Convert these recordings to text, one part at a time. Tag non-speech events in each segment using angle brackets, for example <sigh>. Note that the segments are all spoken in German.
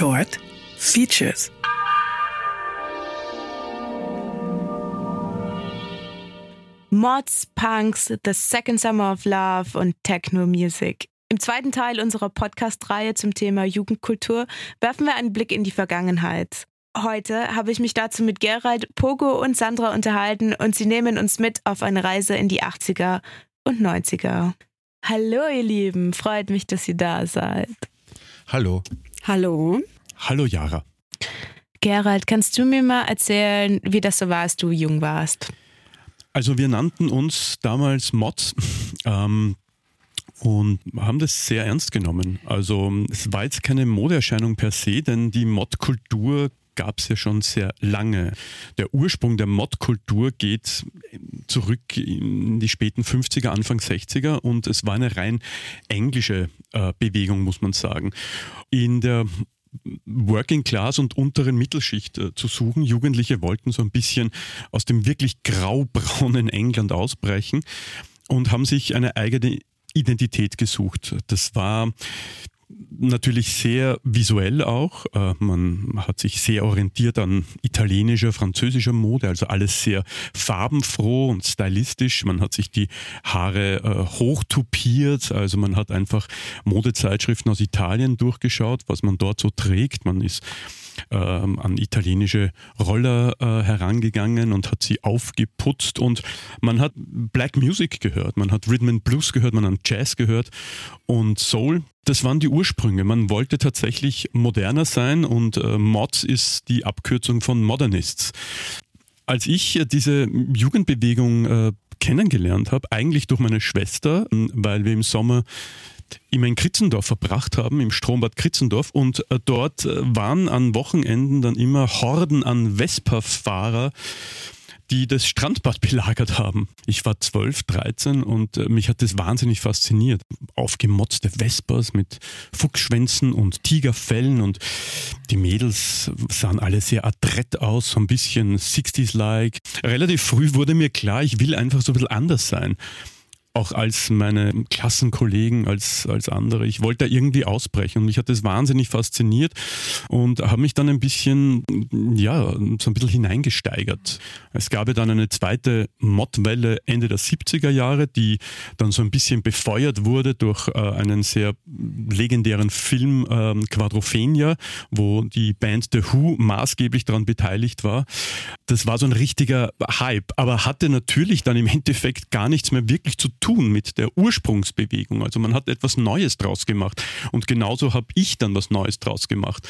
Short Features. Mods, Punks, The Second Summer of Love und Techno Music. Im zweiten Teil unserer Podcast-Reihe zum Thema Jugendkultur werfen wir einen Blick in die Vergangenheit. Heute habe ich mich dazu mit Gerald, Pogo und Sandra unterhalten und sie nehmen uns mit auf eine Reise in die 80er und 90er. Hallo ihr Lieben, freut mich, dass ihr da seid. Hallo. Hallo. Hallo Jara. Gerald, kannst du mir mal erzählen, wie das so war, als du jung warst? Also wir nannten uns damals Mods <laughs> ähm, und haben das sehr ernst genommen. Also es war jetzt keine Modeerscheinung per se, denn die Mod-Kultur gab es ja schon sehr lange. Der Ursprung der Mod-Kultur geht zurück in die späten 50er, Anfang 60er und es war eine rein englische äh, Bewegung, muss man sagen. In der Working Class und unteren Mittelschicht äh, zu suchen. Jugendliche wollten so ein bisschen aus dem wirklich graubraunen England ausbrechen und haben sich eine eigene Identität gesucht. Das war natürlich sehr visuell auch. Äh, man hat sich sehr orientiert an italienischer, französischer Mode, also alles sehr farbenfroh und stylistisch. Man hat sich die Haare äh, hochtupiert, also man hat einfach Modezeitschriften aus Italien durchgeschaut, was man dort so trägt. Man ist ähm, an italienische Roller äh, herangegangen und hat sie aufgeputzt und man hat Black Music gehört, man hat Rhythm and Blues gehört, man hat Jazz gehört und Soul. Das waren die Ursprünge. Man wollte tatsächlich moderner sein und äh, Mods ist die Abkürzung von Modernists. Als ich äh, diese Jugendbewegung äh, kennengelernt habe, eigentlich durch meine Schwester, weil wir im Sommer immer in Kritzendorf verbracht haben, im Strombad Kritzendorf. Und äh, dort äh, waren an Wochenenden dann immer Horden an Vespa-Fahrer, die das Strandbad belagert haben. Ich war 12, 13 und äh, mich hat das wahnsinnig fasziniert. Aufgemotzte Vespas mit Fuchsschwänzen und Tigerfellen und die Mädels sahen alle sehr adrett aus, so ein bisschen 60s-like. Relativ früh wurde mir klar, ich will einfach so ein bisschen anders sein auch als meine Klassenkollegen, als, als andere. Ich wollte da irgendwie ausbrechen und mich hat das wahnsinnig fasziniert und habe mich dann ein bisschen, ja, so ein bisschen hineingesteigert. Es gab ja dann eine zweite Modwelle Ende der 70er Jahre, die dann so ein bisschen befeuert wurde durch äh, einen sehr legendären Film äh, Quadrophenia, wo die Band The Who maßgeblich daran beteiligt war. Das war so ein richtiger Hype, aber hatte natürlich dann im Endeffekt gar nichts mehr wirklich zu tun mit der Ursprungsbewegung. Also man hat etwas Neues draus gemacht. Und genauso habe ich dann was Neues draus gemacht.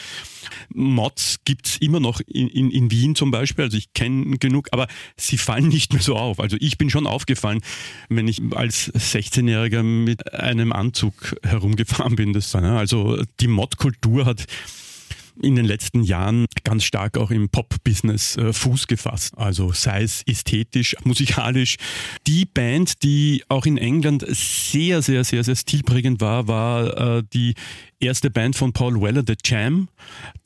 Mods gibt es immer noch in, in, in, Wien zum Beispiel. Also ich kenne genug, aber sie fallen nicht mehr so auf. Also ich bin schon aufgefallen, wenn ich als 16-Jähriger mit einem Anzug herumgefahren bin. Das, also die Mod-Kultur hat in den letzten Jahren ganz stark auch im Pop-Business äh, Fuß gefasst. Also sei es ästhetisch, musikalisch. Die Band, die auch in England sehr, sehr, sehr, sehr stilprägend war, war äh, die erste Band von Paul Weller, The Jam,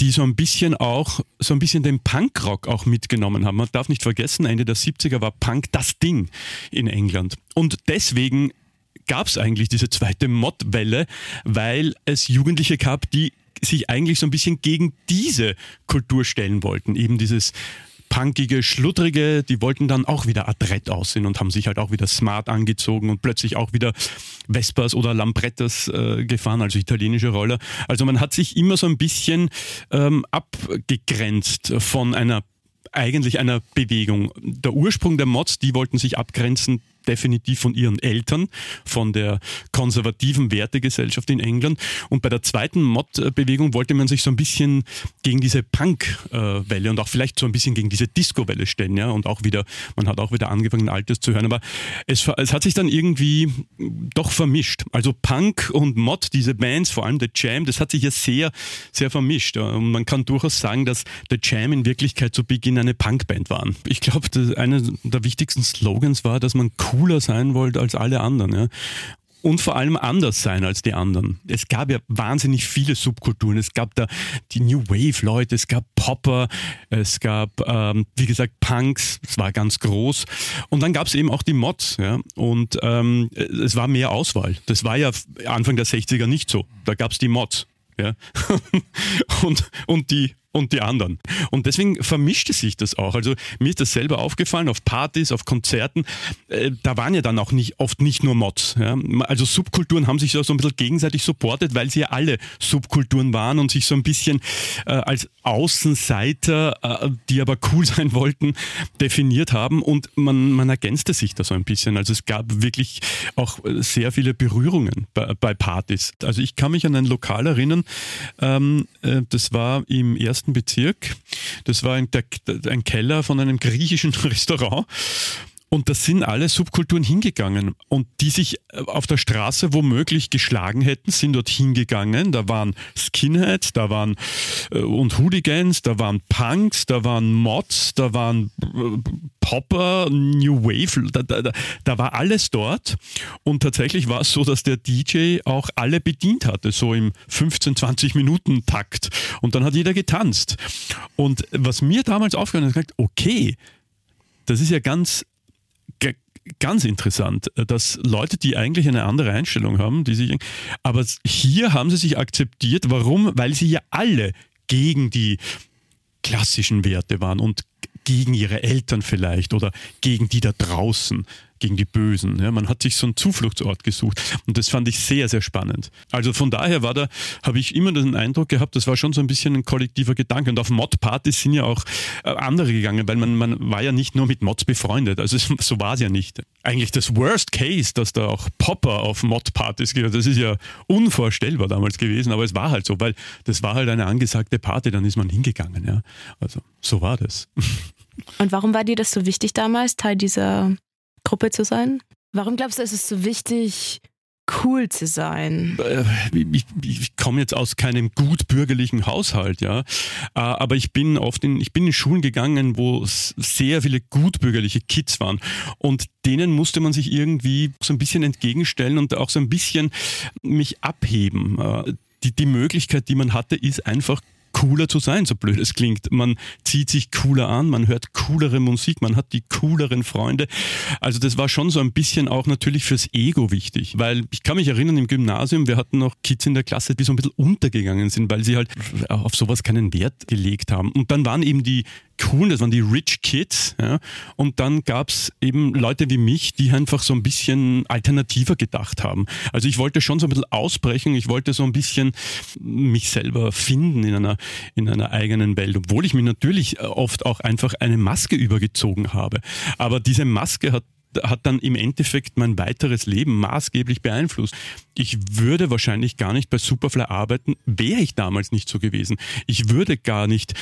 die so ein bisschen auch, so ein bisschen den Punkrock auch mitgenommen haben. Man darf nicht vergessen, Ende der 70er war Punk das Ding in England. Und deswegen gab es eigentlich diese zweite Mod-Welle, weil es Jugendliche gab, die sich eigentlich so ein bisschen gegen diese Kultur stellen wollten. Eben dieses punkige, schludrige, die wollten dann auch wieder adrett aussehen und haben sich halt auch wieder smart angezogen und plötzlich auch wieder Vespas oder Lambrettas äh, gefahren, also italienische Roller. Also man hat sich immer so ein bisschen ähm, abgegrenzt von einer eigentlich einer Bewegung. Der Ursprung der Mods, die wollten sich abgrenzen definitiv von ihren Eltern, von der konservativen Wertegesellschaft in England. Und bei der zweiten Mod-Bewegung wollte man sich so ein bisschen gegen diese Punk-Welle und auch vielleicht so ein bisschen gegen diese Disco-Welle stellen. Ja? Und auch wieder, man hat auch wieder angefangen, Altes zu hören. Aber es, es hat sich dann irgendwie doch vermischt. Also Punk und Mod, diese Bands, vor allem The Jam, das hat sich ja sehr, sehr vermischt. Und man kann durchaus sagen, dass The Jam in Wirklichkeit zu Beginn eine Punkband waren. Ich glaube, einer der wichtigsten Slogans war, dass man cool cooler sein wollt als alle anderen. Ja? und vor allem anders sein als die anderen. Es gab ja wahnsinnig viele Subkulturen. Es gab da die New Wave-Leute, es gab Popper, es gab, ähm, wie gesagt, Punks, es war ganz groß. Und dann gab es eben auch die Mods. Ja? Und ähm, es war mehr Auswahl. Das war ja Anfang der 60er nicht so. Da gab es die Mods. ja. <laughs> und, und die und die anderen. Und deswegen vermischte sich das auch. Also mir ist das selber aufgefallen auf Partys, auf Konzerten. Äh, da waren ja dann auch nicht, oft nicht nur Mods. Ja. Also Subkulturen haben sich so ein bisschen gegenseitig supportet, weil sie ja alle Subkulturen waren und sich so ein bisschen äh, als Außenseiter, äh, die aber cool <laughs> sein wollten, definiert haben. Und man, man ergänzte sich da so ein bisschen. Also es gab wirklich auch sehr viele Berührungen bei, bei Partys. Also ich kann mich an ein Lokal erinnern, ähm, äh, das war im ersten ersten Bezirk. Das war ein, der, ein Keller von einem griechischen <laughs> Restaurant. Und da sind alle Subkulturen hingegangen und die sich äh, auf der Straße womöglich geschlagen hätten, sind dort hingegangen. Da waren Skinheads, da waren äh, und Hooligans, da waren Punks, da waren Mods, da waren äh, Popper, New Wave, da, da, da war alles dort. Und tatsächlich war es so, dass der DJ auch alle bedient hatte, so im 15, 20 Minuten Takt. Und dann hat jeder getanzt. Und was mir damals aufgehört hat, okay, das ist ja ganz ganz interessant, dass Leute, die eigentlich eine andere Einstellung haben, die sich, aber hier haben sie sich akzeptiert. Warum? Weil sie ja alle gegen die klassischen Werte waren und gegen ihre Eltern vielleicht oder gegen die da draußen gegen die Bösen. Ja, man hat sich so einen Zufluchtsort gesucht und das fand ich sehr, sehr spannend. Also von daher war da, habe ich immer den Eindruck gehabt, das war schon so ein bisschen ein kollektiver Gedanke und auf Mod-Partys sind ja auch äh, andere gegangen, weil man, man war ja nicht nur mit Mods befreundet, also so war es ja nicht. Eigentlich das Worst Case, dass da auch Popper auf Mod-Partys geht, das ist ja unvorstellbar damals gewesen, aber es war halt so, weil das war halt eine angesagte Party, dann ist man hingegangen. Ja. Also so war das. <laughs> Und warum war dir das so wichtig damals, Teil dieser Gruppe zu sein? Warum glaubst du, ist es so wichtig, cool zu sein? Äh, ich, ich komme jetzt aus keinem gut bürgerlichen Haushalt, ja, äh, aber ich bin oft in, ich bin in Schulen gegangen, wo sehr viele gutbürgerliche Kids waren und denen musste man sich irgendwie so ein bisschen entgegenstellen und auch so ein bisschen mich abheben. Äh, die, die Möglichkeit, die man hatte, ist einfach cooler zu sein, so blöd es klingt. Man zieht sich cooler an, man hört coolere Musik, man hat die cooleren Freunde. Also das war schon so ein bisschen auch natürlich fürs Ego wichtig, weil ich kann mich erinnern im Gymnasium, wir hatten noch Kids in der Klasse, die so ein bisschen untergegangen sind, weil sie halt auf sowas keinen Wert gelegt haben. Und dann waren eben die coolen, das waren die Rich Kids. Ja? Und dann gab es eben Leute wie mich, die einfach so ein bisschen alternativer gedacht haben. Also ich wollte schon so ein bisschen ausbrechen, ich wollte so ein bisschen mich selber finden in einer, in einer eigenen Welt, obwohl ich mir natürlich oft auch einfach eine Maske übergezogen habe. Aber diese Maske hat hat dann im Endeffekt mein weiteres Leben maßgeblich beeinflusst. Ich würde wahrscheinlich gar nicht bei Superfly arbeiten, wäre ich damals nicht so gewesen. Ich würde gar nicht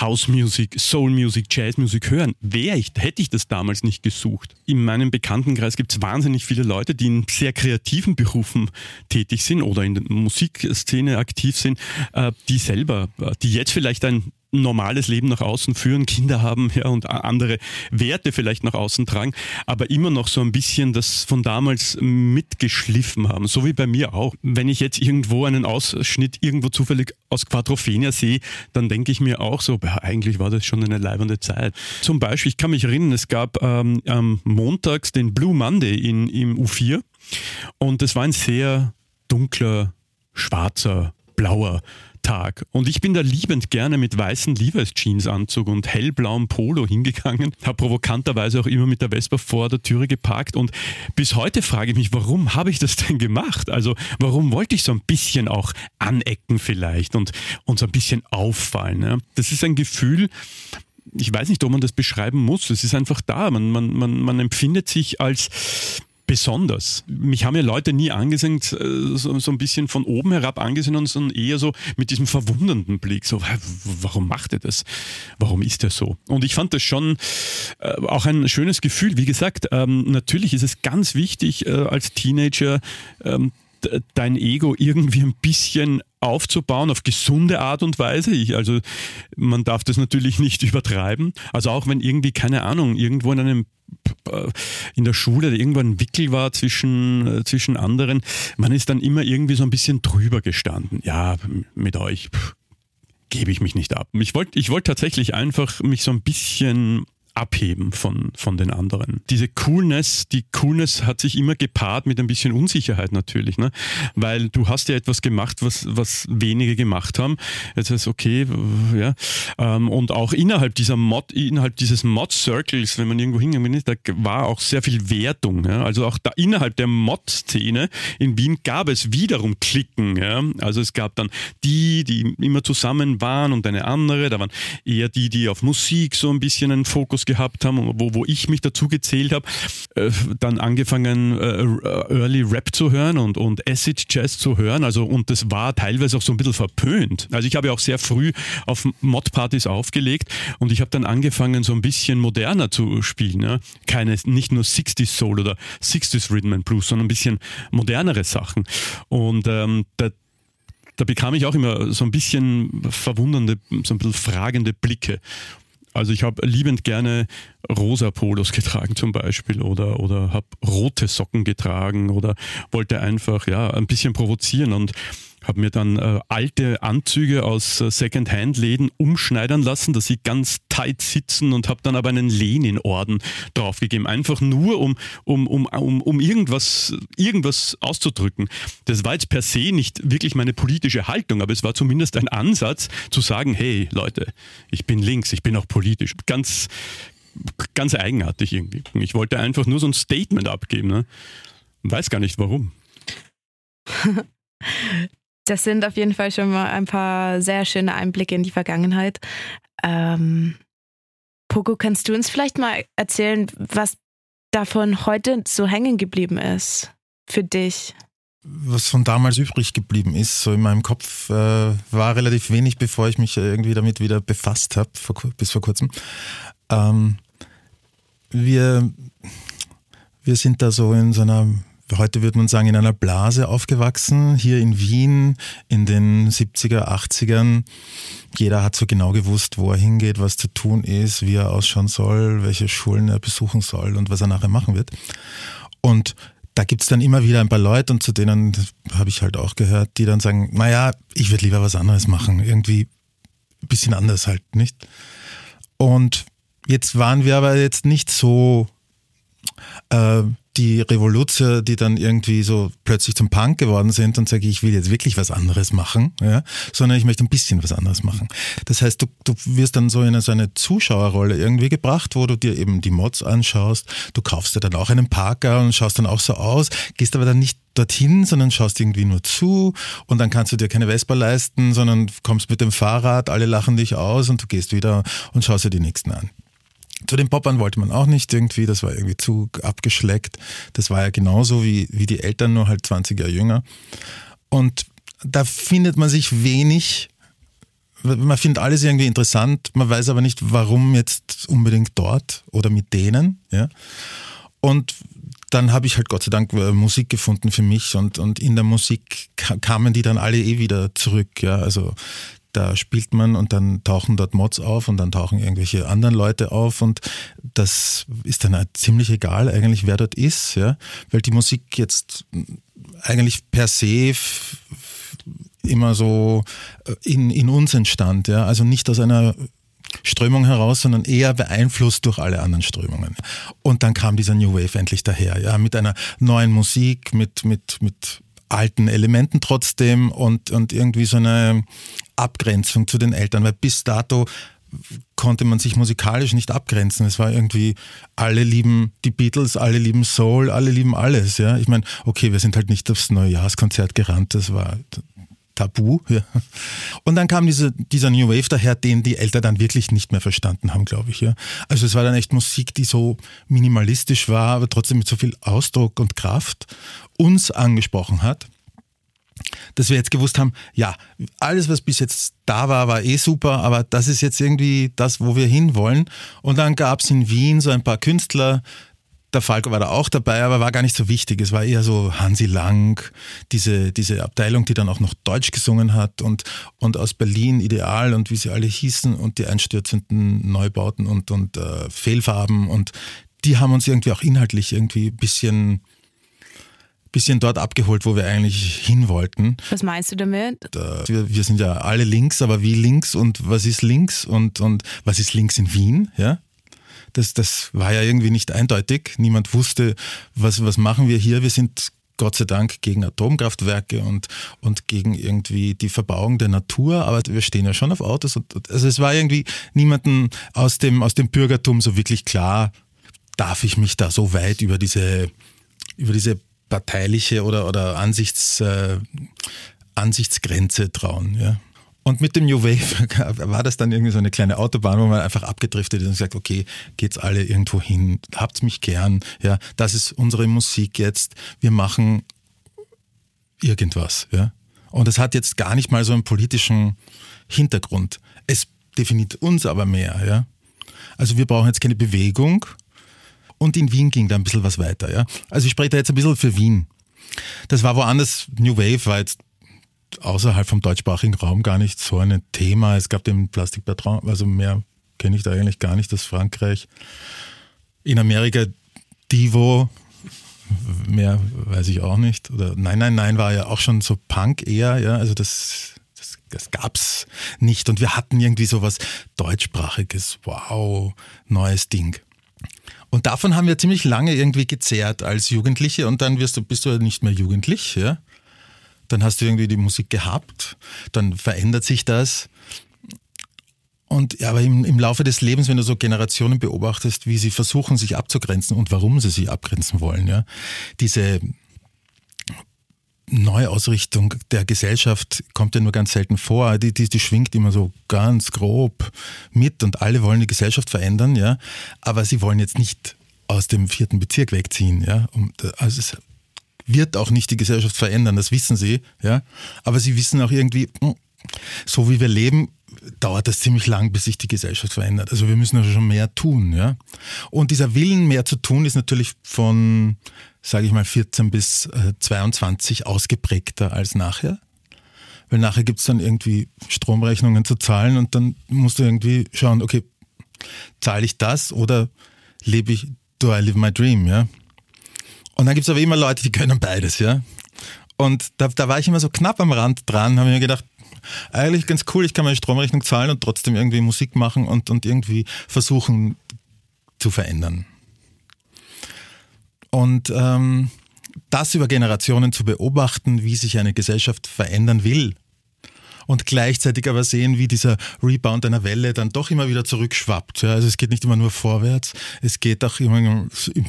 House Music, Soul Music, Jazz Music hören. Wäre ich, hätte ich das damals nicht gesucht. In meinem Bekanntenkreis gibt es wahnsinnig viele Leute, die in sehr kreativen Berufen tätig sind oder in der Musikszene aktiv sind, äh, die selber, äh, die jetzt vielleicht ein normales Leben nach außen führen, Kinder haben ja, und andere Werte vielleicht nach außen tragen, aber immer noch so ein bisschen das von damals mitgeschliffen haben. So wie bei mir auch. Wenn ich jetzt irgendwo einen Ausschnitt irgendwo zufällig aus Quadrophenia sehe, dann denke ich mir auch so, ja, eigentlich war das schon eine leibende Zeit. Zum Beispiel, ich kann mich erinnern, es gab ähm, am montags den Blue Monday in, im U4 und es war ein sehr dunkler, schwarzer, blauer Tag. Und ich bin da liebend gerne mit weißen Levi's Jeansanzug und hellblauem Polo hingegangen, habe provokanterweise auch immer mit der Vespa vor der Türe geparkt und bis heute frage ich mich, warum habe ich das denn gemacht? Also warum wollte ich so ein bisschen auch anecken vielleicht und, und so ein bisschen auffallen? Ja? Das ist ein Gefühl, ich weiß nicht, ob man das beschreiben muss. Es ist einfach da. Man, man, man, man empfindet sich als besonders. Mich haben ja Leute nie angesehen, äh, so, so ein bisschen von oben herab angesehen, sondern eher so mit diesem verwundernden Blick, so, warum macht er das? Warum ist er so? Und ich fand das schon äh, auch ein schönes Gefühl. Wie gesagt, ähm, natürlich ist es ganz wichtig, äh, als Teenager ähm, dein Ego irgendwie ein bisschen aufzubauen auf gesunde Art und Weise. Ich, also man darf das natürlich nicht <laughs> übertreiben. Also auch wenn irgendwie, keine Ahnung, irgendwo in einem äh, in der Schule irgendwann ein Wickel war zwischen, äh, zwischen anderen, man ist dann immer irgendwie so ein bisschen drüber gestanden. Ja, mit euch gebe ich mich nicht ab. Ich wollte ich wollt tatsächlich einfach mich so ein bisschen abheben von, von den anderen. Diese Coolness, die Coolness hat sich immer gepaart mit ein bisschen Unsicherheit natürlich, ne? weil du hast ja etwas gemacht, was, was wenige gemacht haben. Jetzt ist okay, ja. Ähm, und auch innerhalb dieser Mod, innerhalb dieses Mod-Circles, wenn man irgendwo hingegangen ist, da war auch sehr viel Wertung. Ja? Also auch da innerhalb der Mod-Szene in Wien gab es wiederum Klicken. Ja? Also es gab dann die, die immer zusammen waren und eine andere. Da waren eher die, die auf Musik so ein bisschen einen Fokus Fokus gehabt haben, wo, wo ich mich dazu gezählt habe, äh, dann angefangen äh, Early Rap zu hören und, und Acid Jazz zu hören. Also und das war teilweise auch so ein bisschen verpönt. Also ich habe ja auch sehr früh auf Mod-Partys aufgelegt und ich habe dann angefangen so ein bisschen moderner zu spielen. Ja? Keine, nicht nur 60s Soul oder 60s Rhythm and Blues, sondern ein bisschen modernere Sachen. Und ähm, da, da bekam ich auch immer so ein bisschen verwundernde, so ein bisschen fragende Blicke. Also ich habe liebend gerne rosa Polos getragen zum Beispiel oder, oder habe rote Socken getragen oder wollte einfach ja ein bisschen provozieren und habe mir dann äh, alte Anzüge aus äh, Second-Hand-Läden umschneidern lassen, dass sie ganz tight sitzen und habe dann aber einen Lenin-Orden draufgegeben. Einfach nur, um, um, um, um, um irgendwas, irgendwas auszudrücken. Das war jetzt per se nicht wirklich meine politische Haltung, aber es war zumindest ein Ansatz zu sagen, hey Leute, ich bin links, ich bin auch politisch. Ganz, ganz eigenartig irgendwie. Ich wollte einfach nur so ein Statement abgeben. Ne? Weiß gar nicht warum. <laughs> Das sind auf jeden Fall schon mal ein paar sehr schöne Einblicke in die Vergangenheit. Ähm, Pogo, kannst du uns vielleicht mal erzählen, was davon heute so hängen geblieben ist für dich? Was von damals übrig geblieben ist, so in meinem Kopf, äh, war relativ wenig, bevor ich mich irgendwie damit wieder befasst habe, bis vor kurzem. Ähm, wir, wir sind da so in so einer heute würde man sagen, in einer Blase aufgewachsen, hier in Wien in den 70er, 80ern. Jeder hat so genau gewusst, wo er hingeht, was zu tun ist, wie er ausschauen soll, welche Schulen er besuchen soll und was er nachher machen wird. Und da gibt's dann immer wieder ein paar Leute und zu denen habe ich halt auch gehört, die dann sagen, naja, ich würde lieber was anderes machen, irgendwie ein bisschen anders halt, nicht? Und jetzt waren wir aber jetzt nicht so äh, die Revolution, die dann irgendwie so plötzlich zum Punk geworden sind und sage, ich will jetzt wirklich was anderes machen, ja, sondern ich möchte ein bisschen was anderes machen. Das heißt, du, du wirst dann so in so eine Zuschauerrolle irgendwie gebracht, wo du dir eben die Mods anschaust, du kaufst dir dann auch einen Parker und schaust dann auch so aus, gehst aber dann nicht dorthin, sondern schaust irgendwie nur zu und dann kannst du dir keine Vespa leisten, sondern kommst mit dem Fahrrad, alle lachen dich aus und du gehst wieder und schaust dir die nächsten an. Zu den Poppern wollte man auch nicht irgendwie, das war irgendwie zu abgeschleckt. Das war ja genauso wie, wie die Eltern, nur halt 20 Jahre jünger. Und da findet man sich wenig. Man findet alles irgendwie interessant, man weiß aber nicht, warum jetzt unbedingt dort oder mit denen. Ja. Und dann habe ich halt Gott sei Dank äh, Musik gefunden für mich und, und in der Musik kamen die dann alle eh wieder zurück. Ja. Also da spielt man und dann tauchen dort Mods auf und dann tauchen irgendwelche anderen Leute auf und das ist dann ziemlich egal eigentlich, wer dort ist, ja, weil die Musik jetzt eigentlich per se immer so äh, in, in uns entstand, ja, also nicht aus einer Strömung heraus, sondern eher beeinflusst durch alle anderen Strömungen. Und dann kam dieser New Wave endlich daher, ja, mit einer neuen Musik, mit, mit, mit alten Elementen trotzdem und, und irgendwie so eine Abgrenzung zu den Eltern, weil bis dato konnte man sich musikalisch nicht abgrenzen. Es war irgendwie, alle lieben die Beatles, alle lieben Soul, alle lieben alles. Ja? Ich meine, okay, wir sind halt nicht aufs Neujahrskonzert gerannt, das war tabu. Ja. Und dann kam diese, dieser New Wave daher, den die Eltern dann wirklich nicht mehr verstanden haben, glaube ich. Ja. Also es war dann echt Musik, die so minimalistisch war, aber trotzdem mit so viel Ausdruck und Kraft uns angesprochen hat dass wir jetzt gewusst haben, ja, alles, was bis jetzt da war, war eh super, aber das ist jetzt irgendwie das, wo wir hinwollen. Und dann gab es in Wien so ein paar Künstler, der Falco war da auch dabei, aber war gar nicht so wichtig. Es war eher so Hansi Lang, diese, diese Abteilung, die dann auch noch Deutsch gesungen hat und, und aus Berlin Ideal und wie sie alle hießen und die einstürzenden Neubauten und, und äh, Fehlfarben und die haben uns irgendwie auch inhaltlich irgendwie ein bisschen bisschen dort abgeholt, wo wir eigentlich hin wollten. Was meinst du damit? Wir, wir, sind ja alle links, aber wie links und was ist links und, und was ist links in Wien? Ja? Das, das war ja irgendwie nicht eindeutig. Niemand wusste, was, was machen wir hier. Wir sind Gott sei Dank gegen Atomkraftwerke und, und gegen irgendwie die Verbauung der Natur, aber wir stehen ja schon auf Autos. Und, also es war irgendwie niemanden aus dem, aus dem Bürgertum so wirklich klar, darf ich mich da so weit über diese, über diese parteiliche oder, oder Ansichts, äh, Ansichtsgrenze trauen. Ja. Und mit dem New Wave <laughs> war das dann irgendwie so eine kleine Autobahn, wo man einfach abgedriftet ist und gesagt, okay, geht's alle irgendwo hin, habt's mich gern, ja, das ist unsere Musik jetzt, wir machen irgendwas, ja. Und es hat jetzt gar nicht mal so einen politischen Hintergrund. Es definiert uns aber mehr, ja. Also wir brauchen jetzt keine Bewegung. Und in Wien ging da ein bisschen was weiter, ja. Also ich spreche da jetzt ein bisschen für Wien. Das war woanders, New Wave war jetzt außerhalb vom deutschsprachigen Raum gar nicht so ein Thema. Es gab den Plastik Bertrand, also mehr kenne ich da eigentlich gar nicht, das Frankreich. In Amerika Divo, mehr weiß ich auch nicht. Oder Nein, Nein, Nein war ja auch schon so Punk eher, ja, also das, das, das gab's nicht. Und wir hatten irgendwie so was deutschsprachiges, wow, neues Ding. Und davon haben wir ziemlich lange irgendwie gezehrt als Jugendliche und dann wirst du, bist du nicht mehr jugendlich, ja dann hast du irgendwie die Musik gehabt, dann verändert sich das. Und ja, aber im, im Laufe des Lebens, wenn du so Generationen beobachtest, wie sie versuchen, sich abzugrenzen und warum sie sich abgrenzen wollen, ja, diese Neuausrichtung der Gesellschaft kommt ja nur ganz selten vor. Die, die, die schwingt immer so ganz grob mit und alle wollen die Gesellschaft verändern, ja. Aber sie wollen jetzt nicht aus dem vierten Bezirk wegziehen, ja. Also es wird auch nicht die Gesellschaft verändern, das wissen sie, ja. Aber sie wissen auch irgendwie, hm, so wie wir leben, dauert das ziemlich lang, bis sich die Gesellschaft verändert. Also wir müssen also schon mehr tun, ja. Und dieser Willen, mehr zu tun, ist natürlich von, sage ich mal, 14 bis 22 äh, ausgeprägter als nachher. Weil nachher gibt es dann irgendwie Stromrechnungen zu zahlen und dann musst du irgendwie schauen, okay, zahle ich das oder lebe ich, do I live my dream, ja? Und dann gibt es aber immer Leute, die können beides, ja. Und da, da war ich immer so knapp am Rand dran, habe mir gedacht, eigentlich ganz cool, ich kann meine Stromrechnung zahlen und trotzdem irgendwie Musik machen und, und irgendwie versuchen zu verändern. Und ähm, das über Generationen zu beobachten, wie sich eine Gesellschaft verändern will, und gleichzeitig aber sehen, wie dieser Rebound einer Welle dann doch immer wieder zurückschwappt. Ja, also es geht nicht immer nur vorwärts, es geht auch immer,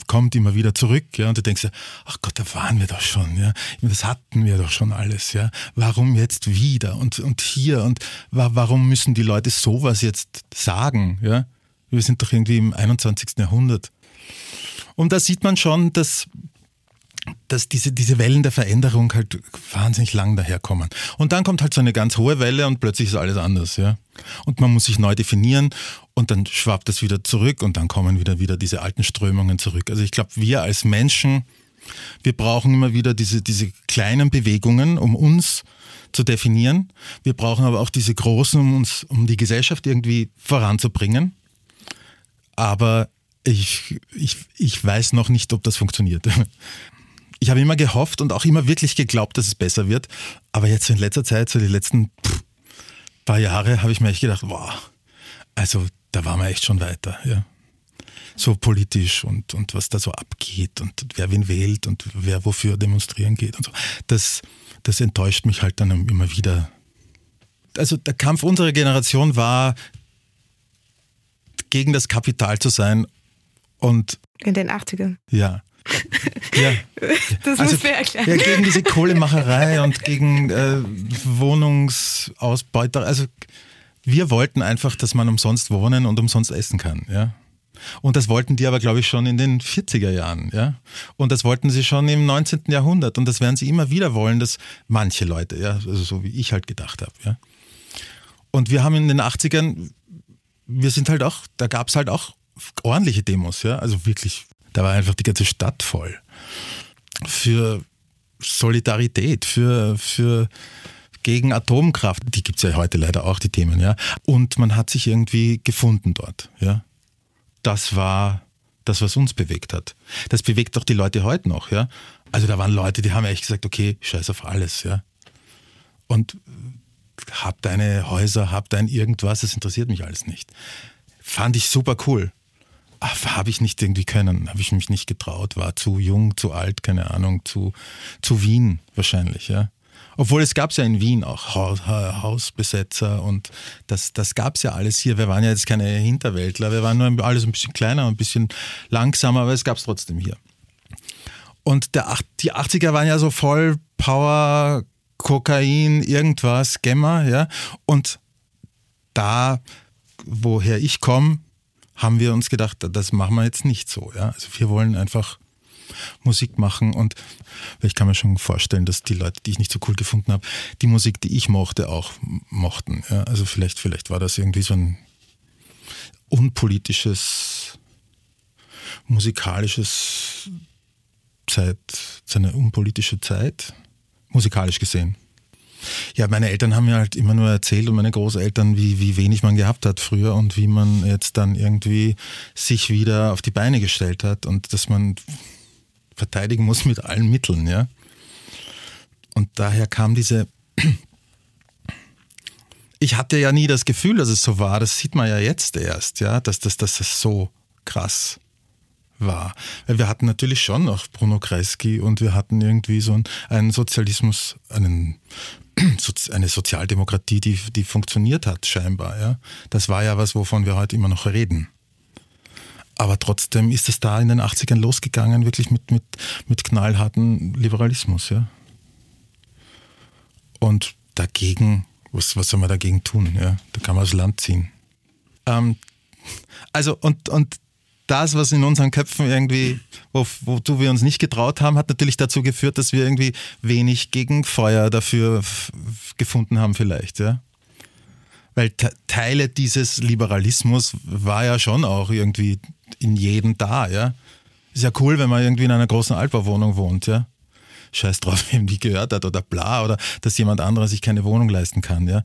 kommt immer wieder zurück. Ja, und du denkst ach Gott, da waren wir doch schon. Ja, das hatten wir doch schon alles. Ja, warum jetzt wieder und und hier und warum müssen die Leute sowas jetzt sagen? Ja, wir sind doch irgendwie im 21. Jahrhundert. Und da sieht man schon, dass dass diese, diese Wellen der Veränderung halt wahnsinnig lang daherkommen. Und dann kommt halt so eine ganz hohe Welle und plötzlich ist alles anders, ja. Und man muss sich neu definieren und dann schwappt das wieder zurück und dann kommen wieder, wieder diese alten Strömungen zurück. Also ich glaube, wir als Menschen, wir brauchen immer wieder diese, diese kleinen Bewegungen, um uns zu definieren. Wir brauchen aber auch diese großen, um uns, um die Gesellschaft irgendwie voranzubringen. Aber ich, ich, ich weiß noch nicht, ob das funktioniert. <laughs> ich habe immer gehofft und auch immer wirklich geglaubt, dass es besser wird. Aber jetzt in letzter Zeit, so die letzten paar Jahre, habe ich mir echt gedacht, wow, also da waren wir echt schon weiter, ja. So politisch und, und was da so abgeht und wer wen wählt und wer wofür demonstrieren geht und so. Das, das enttäuscht mich halt dann immer wieder. Also der Kampf unserer Generation war, gegen das Kapital zu sein und. In den 80ern. Ja. Ja. <laughs> Das also, musst du erklären. Ja, gegen diese Kohlemacherei und gegen äh, Wohnungsausbeuter. Also wir wollten einfach, dass man umsonst wohnen und umsonst essen kann. Ja. Und das wollten die aber, glaube ich, schon in den 40er Jahren. Ja? Und das wollten sie schon im 19. Jahrhundert. Und das werden sie immer wieder wollen, dass manche Leute, ja, also so wie ich halt gedacht habe. Ja? Und wir haben in den 80ern, wir sind halt auch, da gab es halt auch ordentliche Demos, ja, also wirklich da war einfach die ganze Stadt voll. Für Solidarität, für, für gegen Atomkraft. Die gibt es ja heute leider auch, die Themen, ja. Und man hat sich irgendwie gefunden dort, ja. Das war das, was uns bewegt hat. Das bewegt doch die Leute heute noch, ja. Also da waren Leute, die haben echt gesagt, okay, scheiß auf alles, ja. Und hab deine Häuser, hab dein irgendwas, das interessiert mich alles nicht. Fand ich super cool. Habe ich nicht irgendwie können, habe ich mich nicht getraut, war zu jung, zu alt, keine Ahnung, zu, zu Wien wahrscheinlich, ja. Obwohl es gab es ja in Wien auch Hausbesetzer und das, das gab es ja alles hier. Wir waren ja jetzt keine Hinterwäldler, wir waren nur alles ein bisschen kleiner, ein bisschen langsamer, aber es gab es trotzdem hier. Und der, die 80er waren ja so voll Power, Kokain, irgendwas, Gemma, ja. Und da, woher ich komme, haben wir uns gedacht, das machen wir jetzt nicht so. Ja? Also wir wollen einfach Musik machen und ich kann mir schon vorstellen, dass die Leute, die ich nicht so cool gefunden habe, die Musik, die ich mochte, auch mochten. Ja? Also vielleicht, vielleicht war das irgendwie so ein unpolitisches, musikalisches Zeit, so eine unpolitische Zeit, musikalisch gesehen. Ja, meine Eltern haben mir halt immer nur erzählt und meine Großeltern, wie, wie wenig man gehabt hat früher und wie man jetzt dann irgendwie sich wieder auf die Beine gestellt hat und dass man verteidigen muss mit allen Mitteln, ja. Und daher kam diese. <clears throat> Ich hatte ja nie das Gefühl, dass es so war. Das sieht man ja jetzt erst, ja, dass das, dass das so krass war. Wir hatten natürlich schon noch Bruno Kreisky und wir hatten irgendwie so einen Sozialismus, einen eine Sozialdemokratie, die, die funktioniert hat, scheinbar. Ja? Das war ja was, wovon wir heute immer noch reden. Aber trotzdem ist es da in den 80ern losgegangen, wirklich mit, mit, mit knallharten Liberalismus. Ja? Und dagegen, was, was soll man dagegen tun? Ja? Da kann man das Land ziehen. Ähm, also, und, und das, was in unseren Köpfen irgendwie, wo, wozu wir uns nicht getraut haben, hat natürlich dazu geführt, dass wir irgendwie wenig Gegenfeuer dafür gefunden haben, vielleicht, ja. Weil Teile dieses Liberalismus war ja schon auch irgendwie in jedem da, ja. Ist ja cool, wenn man irgendwie in einer großen Altbauwohnung wohnt, ja. Scheiß drauf, <laughs> wem die gehört hat oder bla, oder dass jemand anderer sich keine Wohnung leisten kann, ja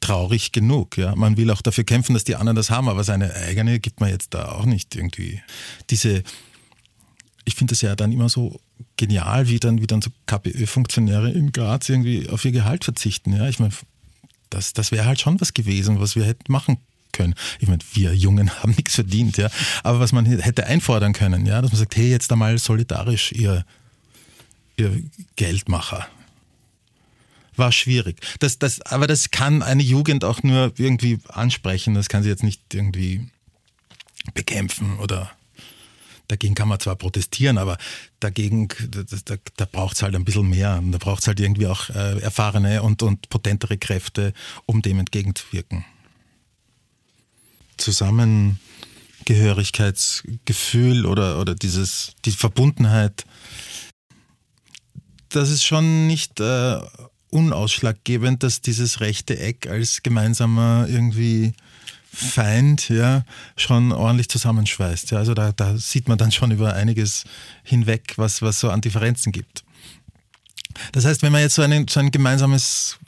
traurig genug. Ja? Man will auch dafür kämpfen, dass die anderen das haben, aber seine eigene gibt man jetzt da auch nicht irgendwie. Diese, ich finde es ja dann immer so genial, wie dann, wie dann so KPÖ-Funktionäre in Graz irgendwie auf ihr Gehalt verzichten. Ja? Ich meine, das, das wäre halt schon was gewesen, was wir hätten machen können. Ich meine, wir Jungen <laughs> haben nichts verdient, ja. Aber was man hätte einfordern können, ja, dass man sagt, hey, jetzt einmal solidarisch, ihr, ihr Geldmacher, war schwierig. Das, das, aber das kann eine Jugend auch nur irgendwie ansprechen. Das kann sie jetzt nicht irgendwie bekämpfen oder dagegen kann man zwar protestieren, aber dagegen, da, da, da braucht es halt ein bisschen mehr. Da braucht es halt irgendwie auch äh, erfahrene und, und potentere Kräfte, um dem entgegenzuwirken. Zusammengehörigkeitsgefühl oder, oder dieses, die Verbundenheit, das ist schon nicht äh, unausschlaggebend, dass dieses rechte Eck als gemeinsamer irgendwie Feind ja schon ordentlich zusammenschweißt. Ja, also da, da sieht man dann schon über einiges hinweg, was, was so an Differenzen gibt. Das heißt, wenn man jetzt so, eine, so ein gemeinsames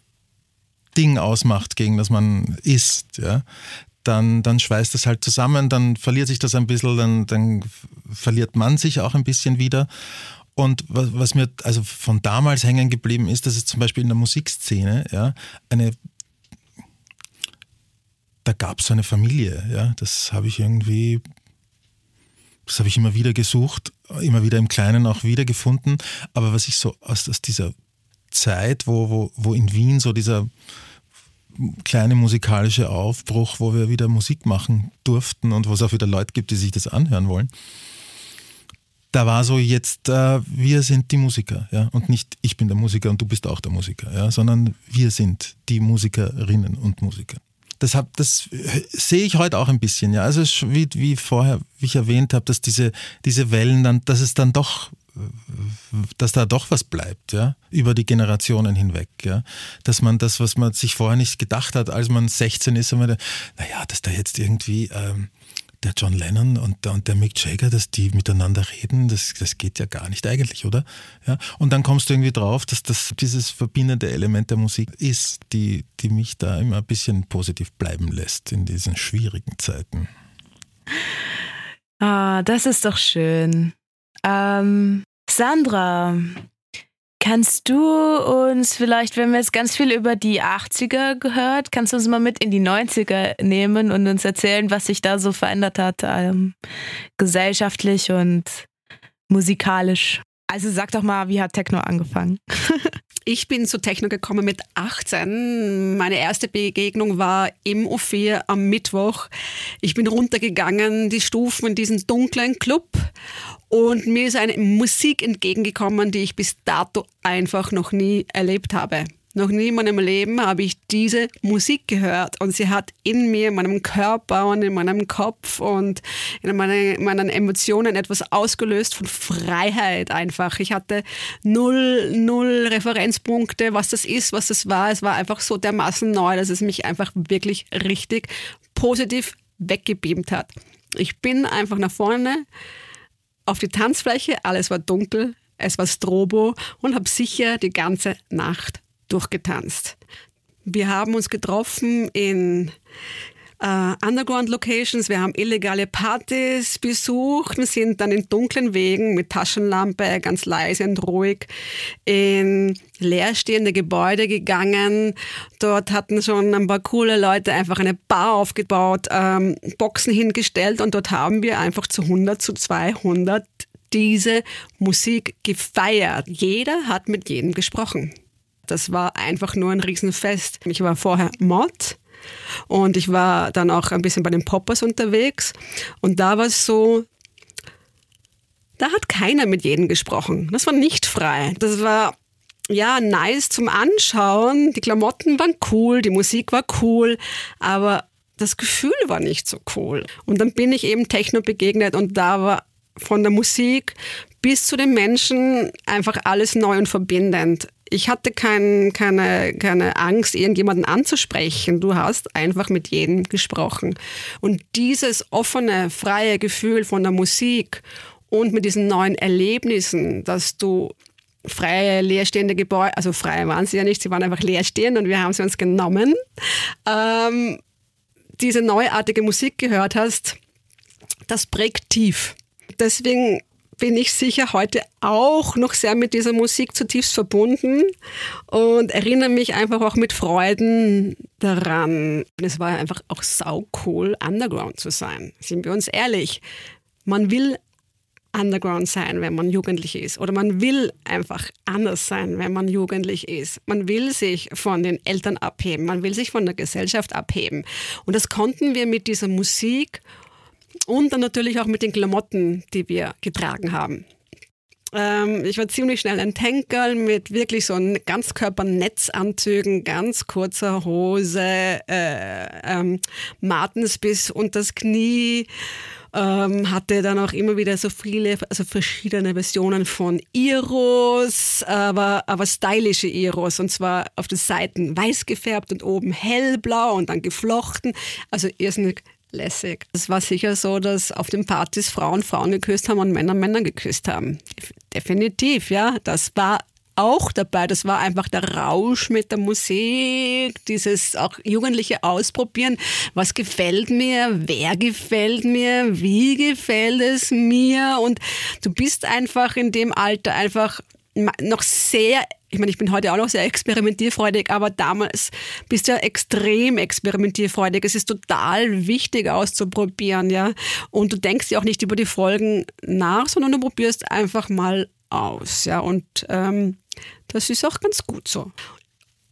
Ding ausmacht, gegen das man isst, ja, dann, dann schweißt das halt zusammen, dann verliert sich das ein bisschen, dann, dann verliert man sich auch ein bisschen wieder. Und was, was, mir also von damals hängen geblieben ist, dass es zum Beispiel in der Musikszene ja, eine da gab es so eine Familie, ja, das habe ich irgendwie, das habe ich immer wieder gesucht, immer wieder im Kleinen auch wiedergefunden. Aber was ich so aus, aus dieser Zeit, wo, wo, wo in Wien so dieser kleine musikalische Aufbruch, wo wir wieder Musik machen durften und wo es auch wieder Leute gibt, die sich das anhören wollen, da war so jetzt, äh, wir sind die Musiker, ja, und nicht ich bin der Musiker und du bist auch der Musiker, ja, sondern wir sind die Musikerinnen und Musiker. Das, hab, das sehe ich heute auch ein bisschen, ja. Also wie, wie vorher, wie ich erwähnt habe, dass diese, diese Wellen dann, dass es dann doch dass da doch was bleibt, ja, über die Generationen hinweg, ja. Dass man das, was man sich vorher nicht gedacht hat, als man 16 ist, naja, dass da jetzt irgendwie ähm, der John Lennon und der, und der Mick Jagger, dass die miteinander reden, das, das geht ja gar nicht eigentlich, oder? Ja? Und dann kommst du irgendwie drauf, dass das dieses verbindende Element der Musik ist, die, die mich da immer ein bisschen positiv bleiben lässt in diesen schwierigen Zeiten. Ah, das ist doch schön. Ähm, Sandra, Kannst du uns vielleicht, wenn wir jetzt ganz viel über die 80er gehört, kannst du uns mal mit in die 90er nehmen und uns erzählen, was sich da so verändert hat, ähm, gesellschaftlich und musikalisch? Also sag doch mal, wie hat Techno angefangen? <laughs> Ich bin zu Techno gekommen mit 18. Meine erste Begegnung war im O4 am Mittwoch. Ich bin runtergegangen, die Stufen in diesen dunklen Club und mir ist eine Musik entgegengekommen, die ich bis dato einfach noch nie erlebt habe. Noch nie in meinem Leben habe ich diese Musik gehört und sie hat in mir, in meinem Körper und in meinem Kopf und in meinen, meinen Emotionen etwas ausgelöst von Freiheit einfach. Ich hatte null, null Referenzpunkte, was das ist, was das war. Es war einfach so dermaßen neu, dass es mich einfach wirklich richtig positiv weggebeamt hat. Ich bin einfach nach vorne auf die Tanzfläche, alles war dunkel, es war Strobo und habe sicher die ganze Nacht durchgetanzt. Wir haben uns getroffen in äh, Underground-Locations, wir haben illegale Partys besucht und sind dann in dunklen Wegen mit Taschenlampe ganz leise und ruhig in leerstehende Gebäude gegangen. Dort hatten schon ein paar coole Leute einfach eine Bar aufgebaut, ähm, Boxen hingestellt und dort haben wir einfach zu 100, zu 200 diese Musik gefeiert. Jeder hat mit jedem gesprochen. Das war einfach nur ein Riesenfest. Ich war vorher Mod und ich war dann auch ein bisschen bei den Poppers unterwegs. Und da war es so, da hat keiner mit jedem gesprochen. Das war nicht frei. Das war ja nice zum Anschauen. Die Klamotten waren cool, die Musik war cool, aber das Gefühl war nicht so cool. Und dann bin ich eben Techno begegnet und da war von der Musik bis zu den Menschen einfach alles neu und verbindend. Ich hatte kein, keine, keine Angst, irgendjemanden anzusprechen. Du hast einfach mit jedem gesprochen. Und dieses offene, freie Gefühl von der Musik und mit diesen neuen Erlebnissen, dass du freie, leerstehende Gebäude, also frei waren sie ja nicht, sie waren einfach leerstehend und wir haben sie uns genommen, ähm, diese neuartige Musik gehört hast, das prägt tief. Deswegen bin ich sicher heute auch noch sehr mit dieser Musik zutiefst verbunden und erinnere mich einfach auch mit Freuden daran. Es war einfach auch sau cool, Underground zu sein. Sind wir uns ehrlich? Man will Underground sein, wenn man jugendlich ist. Oder man will einfach anders sein, wenn man jugendlich ist. Man will sich von den Eltern abheben, man will sich von der Gesellschaft abheben. Und das konnten wir mit dieser Musik und dann natürlich auch mit den Klamotten, die wir getragen haben. Ähm, ich war ziemlich schnell ein Tankerl mit wirklich so einem Ganzkörpernetzanzügen, ganz kurzer Hose, äh, ähm, Martens bis unter das Knie. Ähm, hatte dann auch immer wieder so viele, also verschiedene Versionen von Iros, aber, aber stylische Iros und zwar auf den Seiten weiß gefärbt und oben hellblau und dann geflochten. Also irrsinnig lässig. Es war sicher so, dass auf den Partys Frauen Frauen geküsst haben und Männer Männer geküsst haben. Definitiv, ja. Das war auch dabei. Das war einfach der Rausch mit der Musik, dieses auch jugendliche Ausprobieren. Was gefällt mir? Wer gefällt mir? Wie gefällt es mir? Und du bist einfach in dem Alter einfach noch sehr ich meine, ich bin heute auch noch sehr experimentierfreudig, aber damals bist du ja extrem experimentierfreudig. Es ist total wichtig auszuprobieren, ja. Und du denkst ja auch nicht über die Folgen nach, sondern du probierst einfach mal aus, ja. Und ähm, das ist auch ganz gut so.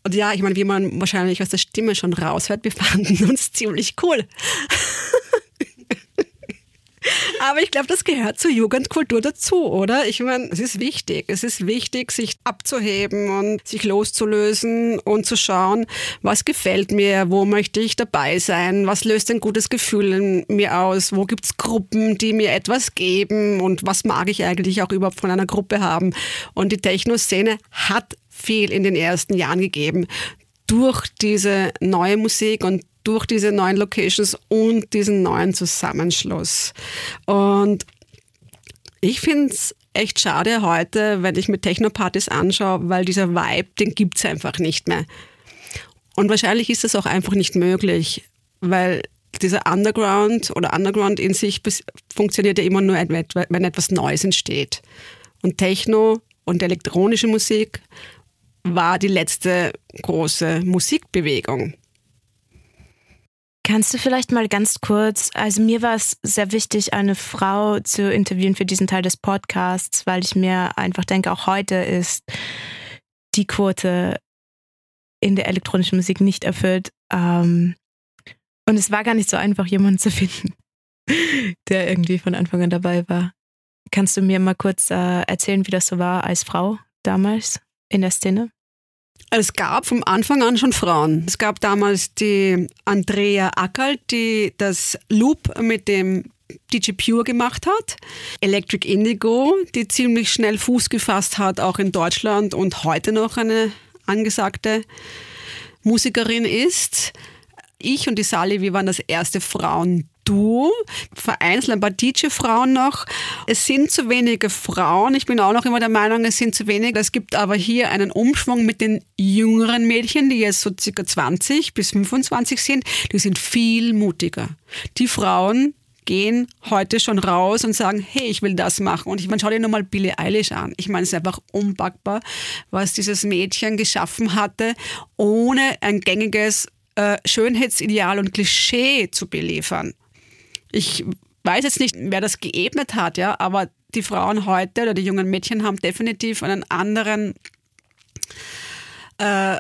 Und ja, ich meine, wie man wahrscheinlich aus der Stimme schon raushört, wir fanden uns ziemlich cool. <laughs> Aber ich glaube, das gehört zur Jugendkultur dazu, oder? Ich meine, es ist wichtig. Es ist wichtig, sich abzuheben und sich loszulösen und zu schauen, was gefällt mir, wo möchte ich dabei sein, was löst ein gutes Gefühl in mir aus, wo gibt es Gruppen, die mir etwas geben und was mag ich eigentlich auch überhaupt von einer Gruppe haben. Und die Techno-Szene hat viel in den ersten Jahren gegeben durch diese neue Musik und durch diese neuen Locations und diesen neuen Zusammenschluss. Und ich finde es echt schade heute, wenn ich mir Techno-Partys anschaue, weil dieser Vibe, den gibt es einfach nicht mehr. Und wahrscheinlich ist das auch einfach nicht möglich, weil dieser Underground oder Underground in sich funktioniert ja immer nur, wenn etwas Neues entsteht. Und Techno und elektronische Musik war die letzte große Musikbewegung. Kannst du vielleicht mal ganz kurz, also mir war es sehr wichtig, eine Frau zu interviewen für diesen Teil des Podcasts, weil ich mir einfach denke, auch heute ist die Quote in der elektronischen Musik nicht erfüllt. Ähm, und es war gar nicht so einfach, jemanden zu finden, <laughs> der irgendwie von Anfang an dabei war. Kannst du mir mal kurz äh, erzählen, wie das so war als Frau damals in der Szene? Es gab vom Anfang an schon Frauen. Es gab damals die Andrea Ackerl, die das Loop mit dem DJ Pure gemacht hat. Electric Indigo, die ziemlich schnell Fuß gefasst hat, auch in Deutschland und heute noch eine angesagte Musikerin ist. Ich und die Sally, wir waren das erste Frauen Duo, vereinzelt ein paar DJ-Frauen noch. Es sind zu wenige Frauen. Ich bin auch noch immer der Meinung, es sind zu wenige. Es gibt aber hier einen Umschwung mit den jüngeren Mädchen, die jetzt so circa 20 bis 25 sind. Die sind viel mutiger. Die Frauen gehen heute schon raus und sagen, hey, ich will das machen. Und ich meine, schau dir nur mal Billie Eilish an. Ich meine, es ist einfach unpackbar, was dieses Mädchen geschaffen hatte, ohne ein gängiges äh, Schönheitsideal und Klischee zu beliefern ich weiß jetzt nicht, wer das geebnet hat, ja, aber die Frauen heute oder die jungen Mädchen haben definitiv einen anderen, äh,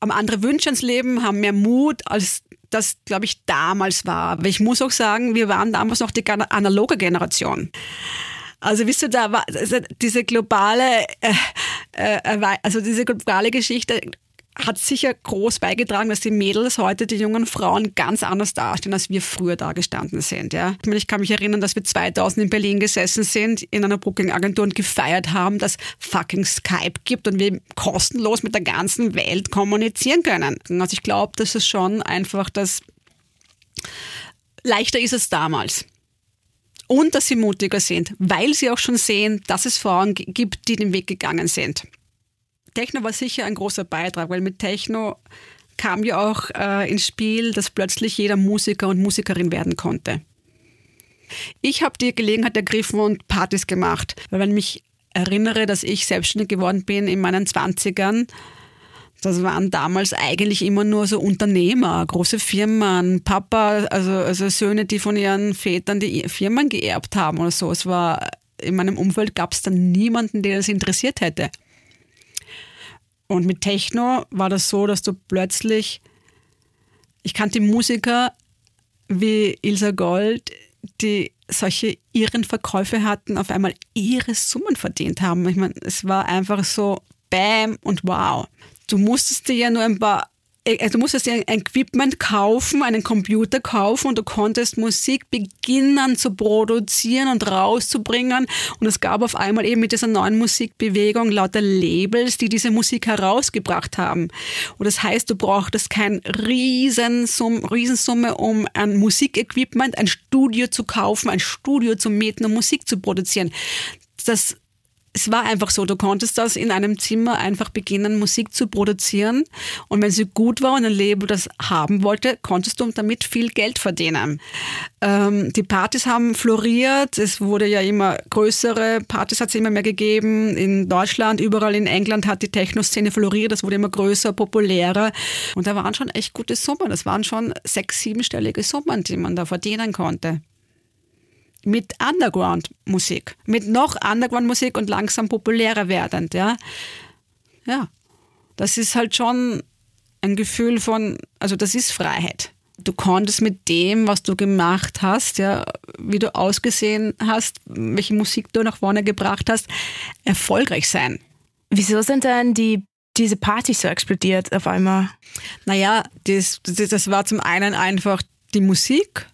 haben andere Wünsche ins Leben, haben mehr Mut, als das, glaube ich, damals war. Aber ich muss auch sagen, wir waren damals noch die analoge Generation. Also wisst du, da war also diese globale, äh, äh, also diese globale Geschichte hat sicher groß beigetragen, dass die Mädels heute, die jungen Frauen, ganz anders dastehen, als wir früher dagestanden sind. Ja. Ich, meine, ich kann mich erinnern, dass wir 2000 in Berlin gesessen sind, in einer Booking-Agentur und gefeiert haben, dass fucking Skype gibt und wir kostenlos mit der ganzen Welt kommunizieren können. Also ich glaube, dass es schon einfach das leichter ist es damals und dass sie mutiger sind, weil sie auch schon sehen, dass es Frauen gibt, die den Weg gegangen sind. Techno war sicher ein großer Beitrag, weil mit Techno kam ja auch äh, ins Spiel, dass plötzlich jeder Musiker und Musikerin werden konnte. Ich habe die Gelegenheit ergriffen und Partys gemacht, weil wenn ich mich erinnere, dass ich selbstständig geworden bin in meinen 20ern, das waren damals eigentlich immer nur so Unternehmer, große Firmen, Papa, also, also Söhne, die von ihren Vätern die Firmen geerbt haben oder so. Es war, in meinem Umfeld gab es dann niemanden, der das interessiert hätte. Und mit Techno war das so, dass du plötzlich, ich kannte Musiker wie Ilsa Gold, die solche ihren Verkäufe hatten, auf einmal ihre Summen verdient haben. Ich meine, es war einfach so Bam und wow. Du musstest dir ja nur ein paar äh, du musstest dir ein Equipment kaufen, einen Computer kaufen und du konntest Musik beginnen zu produzieren und rauszubringen. Und es gab auf einmal eben mit dieser neuen Musikbewegung lauter Labels, die diese Musik herausgebracht haben. Und das heißt, du brauchtest kein Riesensumme, Riesensumme, um ein Musikequipment, ein Studio zu kaufen, ein Studio zu mieten, um Musik zu produzieren. Das es war einfach so, du konntest das in einem Zimmer einfach beginnen, Musik zu produzieren. Und wenn sie gut war und ein Label das haben wollte, konntest du damit viel Geld verdienen. Ähm, die Partys haben floriert. Es wurde ja immer größere Partys hat es immer mehr gegeben. In Deutschland, überall in England hat die Techno-Szene floriert. Das wurde immer größer, populärer. Und da waren schon echt gute Summen. Das waren schon sechs, siebenstellige Summen, die man da verdienen konnte mit Underground-Musik, mit noch Underground-Musik und langsam populärer werdend, ja. Ja, das ist halt schon ein Gefühl von, also das ist Freiheit. Du konntest mit dem, was du gemacht hast, ja, wie du ausgesehen hast, welche Musik du nach vorne gebracht hast, erfolgreich sein. Wieso sind denn die diese Partys so explodiert auf einmal? Naja, das, das, das war zum einen einfach die Musik,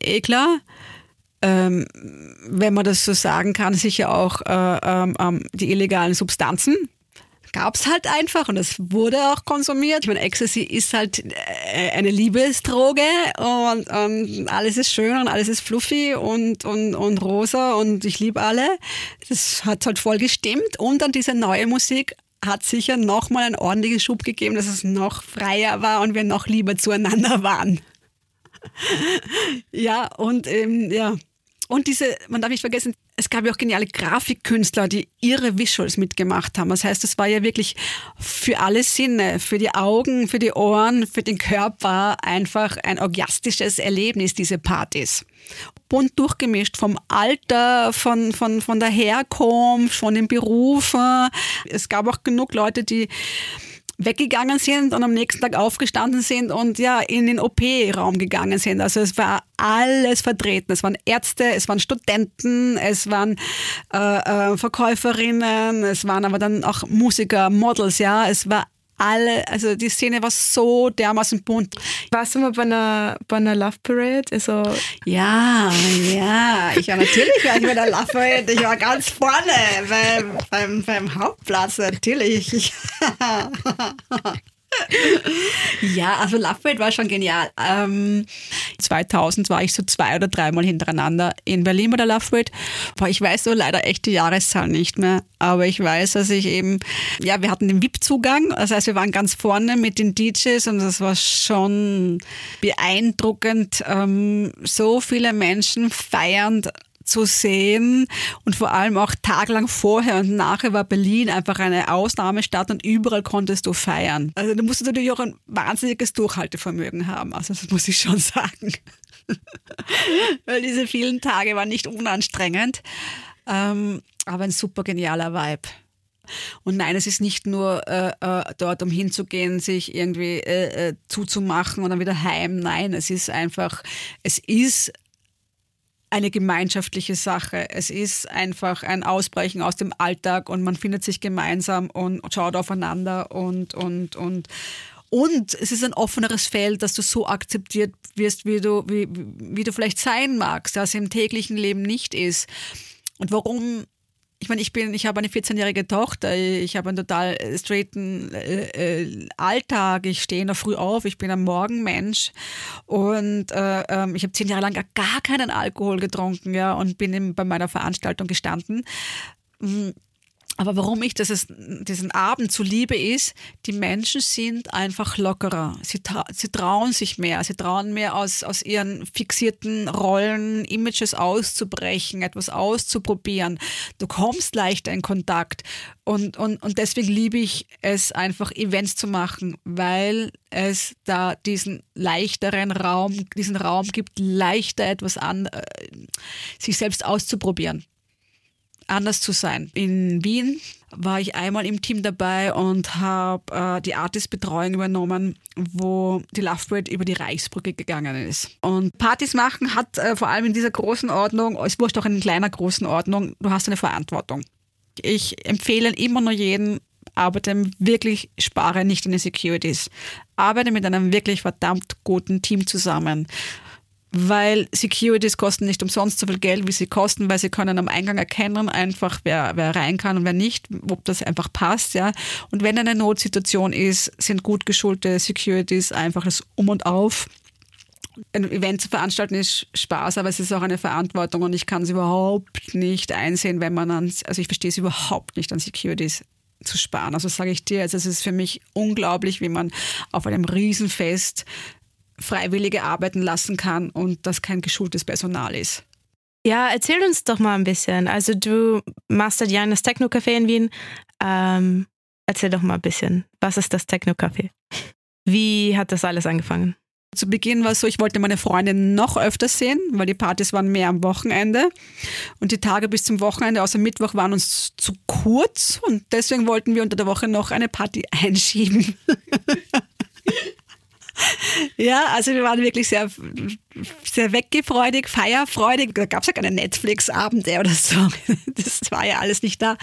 eh klar ähm, wenn man das so sagen kann, sicher auch äh, ähm, ähm, die illegalen Substanzen. Gab es halt einfach und es wurde auch konsumiert. Ich meine, Ecstasy ist halt äh, eine Liebesdroge und, und, alles ist schön und alles ist fluffy und, und, und rosa und ich liebe alle. Das hat halt voll gestimmt. Und dann diese neue Musik hat sicher nochmal einen ordentlichen Schub gegeben, dass es noch freier war und wir noch lieber zueinander waren. <laughs> ja, und ähm, ja, Und diese, man darf nicht vergessen, es gab ja auch geniale Grafikkünstler, die ihre Visuals mitgemacht haben. Das heißt, es war ja wirklich für alle Sinne, für die Augen, für die Ohren, für den Körper einfach ein orgiastisches Erlebnis, diese Partys. Bunt durchgemischt vom Alter, von, von, von der Herkunft, von den Berufen. Es gab auch genug Leute, die weggegangen sind und am nächsten Tag aufgestanden sind und ja in den OP-Raum gegangen sind. Also es war alles vertreten. Es waren Ärzte, es waren Studenten, es waren äh, äh, Verkäuferinnen, es waren aber dann auch Musiker, Models, ja. Es war alle, also die Szene war so dermaßen bunt. Warst du mal bei einer, bei einer Love Parade? Also ja, ja, ich war natürlich war ich bei der Love Parade. Ich war ganz vorne beim, beim, beim Hauptplatz, natürlich. <laughs> <laughs> ja, also Love Parade war schon genial. Ähm, 2000 war ich so zwei oder dreimal hintereinander in Berlin bei der Love Parade. Boah, ich weiß so leider echt die Jahreszahl nicht mehr, aber ich weiß, dass ich eben, ja, wir hatten den VIP-Zugang, das heißt, wir waren ganz vorne mit den DJs und das war schon beeindruckend, ähm, so viele Menschen feiernd zu sehen und vor allem auch tagelang vorher und nachher war Berlin einfach eine Ausnahmestadt und überall konntest du feiern. Also du musstest natürlich auch ein wahnsinniges Durchhaltevermögen haben, also das muss ich schon <laughs> sagen. Weil diese vielen Tage waren nicht unanstrengend, ähm, aber ein super genialer Vibe. Und nein, es ist nicht nur äh, äh, dort, um hinzugehen, sich irgendwie äh, äh, zuzumachen und dann wieder heim. Nein, es ist einfach, es ist eine gemeinschaftliche Sache. Es ist einfach ein Ausbrechen aus dem Alltag und man findet sich gemeinsam und schaut aufeinander und, und, und, und es ist ein offeneres Feld, dass du so akzeptiert wirst, wie du, wie, wie du vielleicht sein magst, das im täglichen Leben nicht ist. Und warum ich meine, ich bin, ich habe eine 14-jährige Tochter, ich habe einen total straighten äh, äh, Alltag, ich stehe noch früh auf, ich bin ein Morgenmensch. Und äh, ähm, ich habe zehn Jahre lang gar keinen Alkohol getrunken, ja, und bin bei meiner Veranstaltung gestanden. Aber warum ich das diesen Abend zu liebe ist, die Menschen sind einfach lockerer. Sie, tra sie trauen sich mehr. Sie trauen mehr aus, aus ihren fixierten Rollen, Images auszubrechen, etwas auszuprobieren. Du kommst leichter in Kontakt. Und, und, und deswegen liebe ich es einfach, Events zu machen, weil es da diesen leichteren Raum, diesen Raum gibt, leichter etwas an, äh, sich selbst auszuprobieren anders zu sein. In Wien war ich einmal im Team dabei und habe äh, die Artist-Betreuung übernommen, wo die Love Parade über die Reichsbrücke gegangen ist. Und Partys machen hat äh, vor allem in dieser großen Ordnung, es wurscht auch in kleiner großen Ordnung, du hast eine Verantwortung. Ich empfehle immer nur jeden, arbeite wirklich, spare nicht in den Securities. Arbeite mit einem wirklich verdammt guten Team zusammen weil Securities kosten nicht umsonst so viel Geld, wie sie kosten, weil sie können am Eingang erkennen, einfach wer, wer rein kann und wer nicht, ob das einfach passt, ja. Und wenn eine Notsituation ist, sind gut geschulte Securities einfach das Um und Auf. Ein Event zu veranstalten ist Spaß, aber es ist auch eine Verantwortung und ich kann es überhaupt nicht einsehen, wenn man an, also ich verstehe es überhaupt nicht an Securities zu sparen. Also sage ich dir, also es ist für mich unglaublich, wie man auf einem Riesenfest Freiwillige arbeiten lassen kann und das kein geschultes Personal ist. Ja, erzähl uns doch mal ein bisschen. Also du machst seit Jahren das Techno-Café in Wien. Ähm, erzähl doch mal ein bisschen. Was ist das Techno-Café? Wie hat das alles angefangen? Zu Beginn war es so, ich wollte meine Freundin noch öfter sehen, weil die Partys waren mehr am Wochenende. Und die Tage bis zum Wochenende, außer Mittwoch, waren uns zu kurz. Und deswegen wollten wir unter der Woche noch eine Party <laughs> einschieben. Ja, also wir waren wirklich sehr, sehr weggefreudig, feierfreudig. Da gab es ja keine Netflix-Abende oder so. <laughs> Das war ja alles nicht da.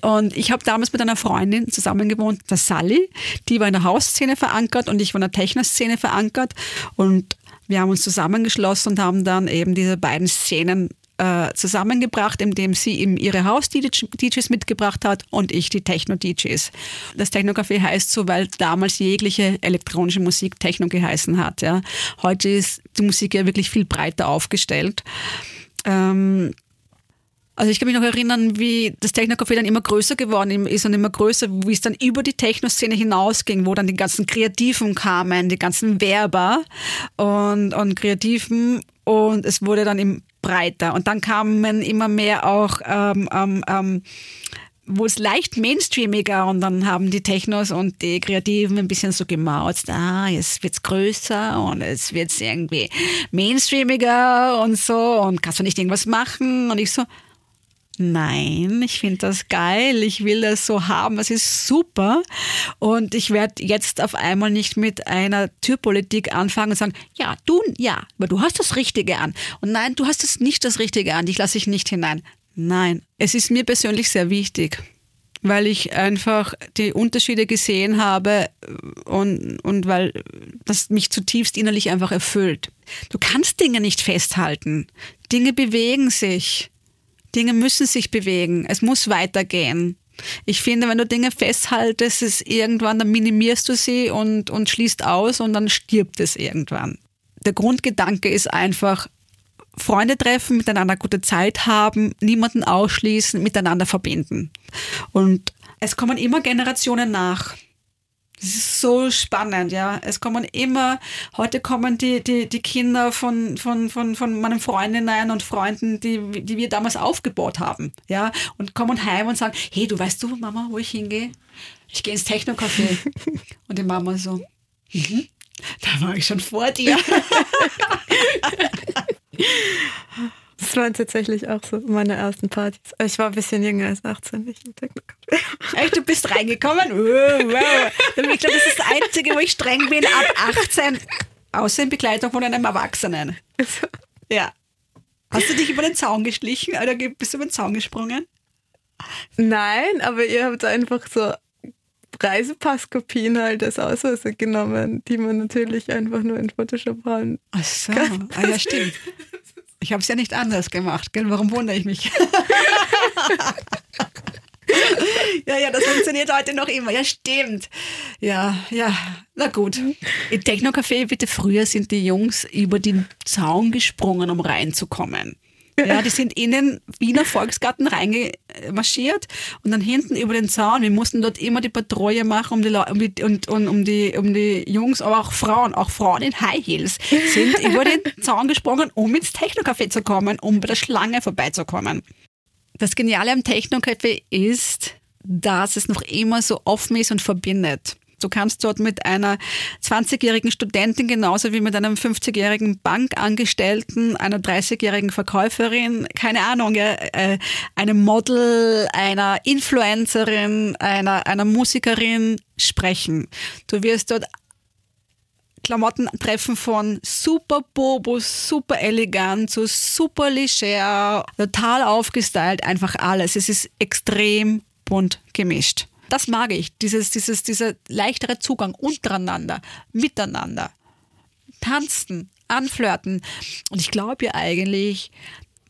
Und ich habe damals mit einer Freundin zusammen gewohnt, der Sally. Die war in der Hausszene verankert und ich war in der Techno-Szene verankert. Und wir haben uns zusammengeschlossen und haben dann eben diese beiden Szenen äh, zusammengebracht, indem sie eben ihre Haus-DJs mitgebracht hat und ich die Techno-DJs. Das Techno-Café heißt so, weil damals jegliche elektronische Musik Techno geheißen hat. Ja. Heute ist die Musik ja wirklich viel breiter aufgestellt. Ähm, also ich kann mich noch erinnern, wie das Techno-Café dann immer größer geworden ist und immer größer, wie es dann über die Techno-Szene hinausging, wo dann die ganzen Kreativen kamen, die ganzen Werber und, und Kreativen und es wurde dann im breiter. Und dann kamen immer mehr auch, ähm, ähm, ähm, wo es leicht mainstreamiger und dann haben die Technos und die Kreativen ein bisschen so gemauzt, ah, jetzt wird's größer und jetzt wird's irgendwie mainstreamiger und so und kannst du nicht irgendwas machen? Und ich so, Nein, ich finde das geil, ich will das so haben, das ist super. Und ich werde jetzt auf einmal nicht mit einer Türpolitik anfangen und sagen, ja, du, ja, aber du hast das Richtige an. Und nein, du hast das nicht das Richtige an, dich lasse ich nicht hinein. Nein, es ist mir persönlich sehr wichtig, weil ich einfach die Unterschiede gesehen habe und, und weil das mich zutiefst innerlich einfach erfüllt. Du kannst Dinge nicht festhalten. Dinge bewegen sich. Dinge müssen sich bewegen. Es muss weitergehen. Ich finde, wenn du Dinge festhaltest, ist irgendwann, dann minimierst du sie und, und schließt aus und dann stirbt es irgendwann. Der Grundgedanke ist einfach, Freunde treffen, miteinander gute Zeit haben, niemanden ausschließen, miteinander verbinden. Und es kommen immer Generationen nach. Das ist so spannend, ja. Es kommen immer, heute kommen die, die, die Kinder von, von, von, von meinen Freundinnen und Freunden, die, die wir damals aufgebaut haben, ja, und kommen heim und sagen, hey, du weißt du, Mama, wo ich hingehe? Ich gehe ins Techno-Café. <laughs> und die Mama so, mhm. da war ich schon vor dir. <laughs> Das waren tatsächlich auch so meine ersten Partys. Ich war ein bisschen jünger als 18, ich im techno Echt, du bist reingekommen? Wow. Ich glaube, das ist das Einzige, wo ich streng bin, ab 18. Außer in Begleitung von einem Erwachsenen. Ja. Hast du dich über den Zaun geschlichen oder bist du über den Zaun gesprungen? Nein, aber ihr habt einfach so Reisepasskopien halt als Ausweise genommen, die man natürlich einfach nur in Photoshop haben Ach so, ah, ja stimmt. Ich habe es ja nicht anders gemacht, gell? Warum wundere ich mich? <laughs> <laughs> ja, ja, das funktioniert heute noch immer. Ja, stimmt. Ja, ja, na gut. Im Techno-Café, bitte, früher sind die Jungs über den Zaun gesprungen, um reinzukommen. Ja, die sind in den Wiener Volksgarten reingemarschiert und dann hinten über den Zaun. Wir mussten dort immer die Patrouille machen, um die, um die, und, und, um die, um die Jungs, aber auch Frauen, auch Frauen in High Heels, sind <laughs> über den Zaun gesprungen, um ins Techno-Café zu kommen, um bei der Schlange vorbeizukommen. Das Geniale am Techno-Café ist, dass es noch immer so offen ist und verbindet. Du kannst dort mit einer 20-jährigen Studentin genauso wie mit einem 50-jährigen Bankangestellten, einer 30-jährigen Verkäuferin, keine Ahnung, äh, einem Model, einer Influencerin, einer, einer Musikerin sprechen. Du wirst dort Klamotten treffen von super bobo, super elegant, so super leger, total aufgestylt, einfach alles. Es ist extrem bunt gemischt. Das mag ich, dieses, dieses, dieser leichtere Zugang untereinander, miteinander. Tanzen, anflirten. Und ich glaube ja eigentlich,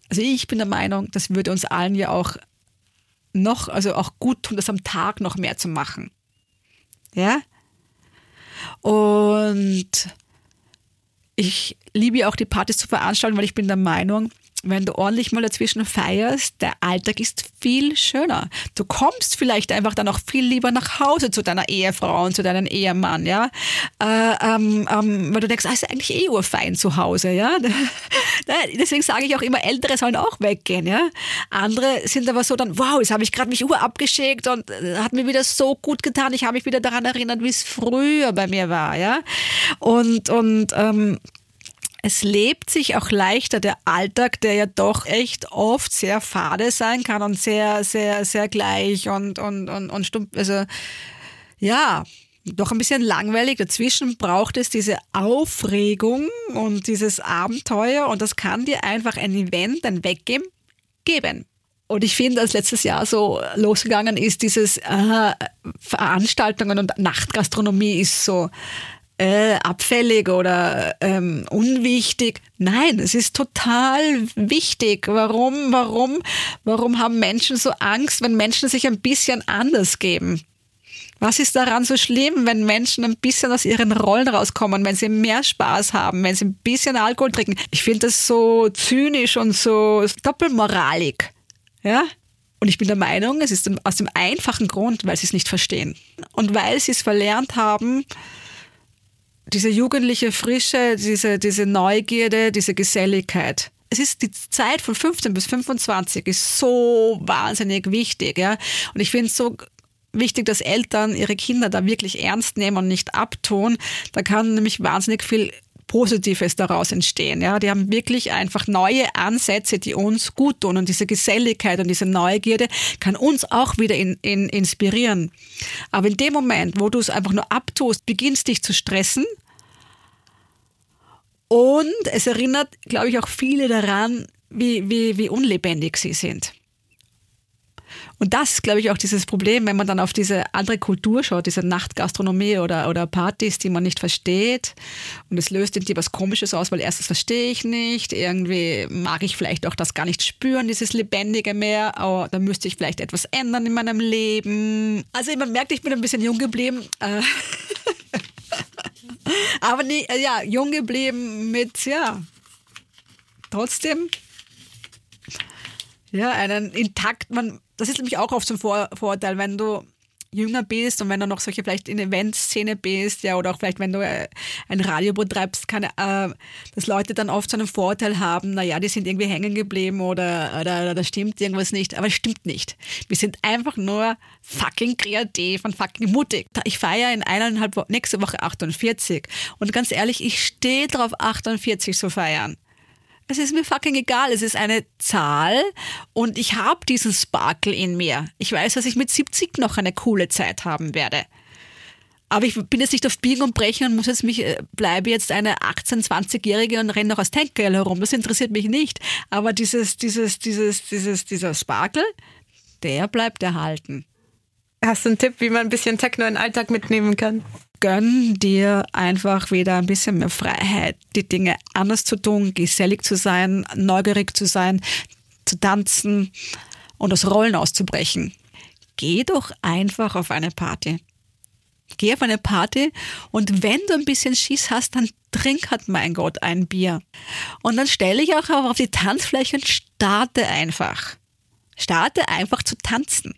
also ich bin der Meinung, das würde uns allen ja auch noch, also auch gut tun, das am Tag noch mehr zu machen. Ja? Und ich liebe ja auch die Partys zu veranstalten, weil ich bin der Meinung, wenn du ordentlich mal dazwischen feierst, der Alltag ist viel schöner. Du kommst vielleicht einfach dann auch viel lieber nach Hause zu deiner Ehefrau und zu deinem Ehemann, ja, äh, ähm, ähm, weil du denkst, ah, ist eigentlich eh urfein zu Hause, ja. <laughs> Deswegen sage ich auch immer, Ältere sollen auch weggehen, ja. Andere sind aber so dann, wow, jetzt habe ich gerade mich ur abgeschickt und äh, hat mir wieder so gut getan. Ich habe mich wieder daran erinnert, wie es früher bei mir war, ja. Und und ähm, es lebt sich auch leichter der Alltag, der ja doch echt oft sehr fade sein kann und sehr, sehr, sehr gleich und, und, und, und stumpf, also ja, doch ein bisschen langweilig. Dazwischen braucht es diese Aufregung und dieses Abenteuer und das kann dir einfach ein Event, ein Weggeben geben. Und ich finde, als letztes Jahr so losgegangen ist, dieses äh, Veranstaltungen und Nachtgastronomie ist so äh, abfällig oder ähm, unwichtig. Nein, es ist total wichtig. Warum, warum, warum haben Menschen so Angst, wenn Menschen sich ein bisschen anders geben? Was ist daran so schlimm, wenn Menschen ein bisschen aus ihren Rollen rauskommen, wenn sie mehr Spaß haben, wenn sie ein bisschen Alkohol trinken? Ich finde das so zynisch und so doppelmoralig. Ja? Und ich bin der Meinung, es ist aus dem einfachen Grund, weil sie es nicht verstehen. Und weil sie es verlernt haben, diese jugendliche Frische, diese, diese Neugierde, diese Geselligkeit. es ist die Zeit von 15 bis 25 ist so wahnsinnig wichtig, ja. Und ich finde es so wichtig, dass Eltern ihre Kinder da wirklich ernst nehmen und nicht abtun. Da kann nämlich wahnsinnig viel Positives daraus entstehen. Ja, die haben wirklich einfach neue Ansätze, die uns gut tun. Und diese Geselligkeit und diese Neugierde kann uns auch wieder in, in, inspirieren. Aber in dem Moment, wo du es einfach nur abtust, beginnst dich zu stressen. Und es erinnert, glaube ich, auch viele daran, wie, wie, wie unlebendig sie sind. Und das glaube ich, auch dieses Problem, wenn man dann auf diese andere Kultur schaut, diese Nachtgastronomie oder, oder Partys, die man nicht versteht. Und es löst dir was Komisches aus, weil erstens verstehe ich nicht, irgendwie mag ich vielleicht auch das gar nicht spüren, dieses Lebendige mehr. Aber da müsste ich vielleicht etwas ändern in meinem Leben. Also man merkt, ich bin ein bisschen jung geblieben. Aber nie, äh, ja, jung geblieben mit, ja, trotzdem ja, einen intakt, man, das ist nämlich auch oft so ein Vor Vorurteil, wenn du jünger bist und wenn du noch solche vielleicht in Eventszene bist, ja, oder auch vielleicht, wenn du äh, ein Radio betreibst, kann, äh, dass Leute dann oft so einen Vorteil haben, naja, die sind irgendwie hängen geblieben oder, oder, oder da stimmt irgendwas nicht, aber es stimmt nicht. Wir sind einfach nur fucking kreativ und fucking mutig. Ich feiere in eineinhalb Wochen, nächste Woche 48 und ganz ehrlich, ich stehe drauf, 48 zu feiern. Es ist mir fucking egal. Es ist eine Zahl und ich habe diesen Sparkle in mir. Ich weiß, dass ich mit 70 noch eine coole Zeit haben werde. Aber ich bin jetzt nicht auf Biegen und Brechen und muss jetzt mich, äh, bleibe jetzt eine 18-, 20-Jährige und renne noch als Tankgirl herum. Das interessiert mich nicht. Aber dieses, dieses, dieses, dieses, dieser Sparkle, der bleibt erhalten. Hast du einen Tipp, wie man ein bisschen Techno in den Alltag mitnehmen kann? Gönn dir einfach wieder ein bisschen mehr Freiheit, die Dinge anders zu tun, gesellig zu sein, neugierig zu sein, zu tanzen und aus Rollen auszubrechen. Geh doch einfach auf eine Party. Geh auf eine Party und wenn du ein bisschen Schiss hast, dann trink halt, mein Gott, ein Bier. Und dann stelle ich auch auf die Tanzfläche und starte einfach. Starte einfach zu tanzen.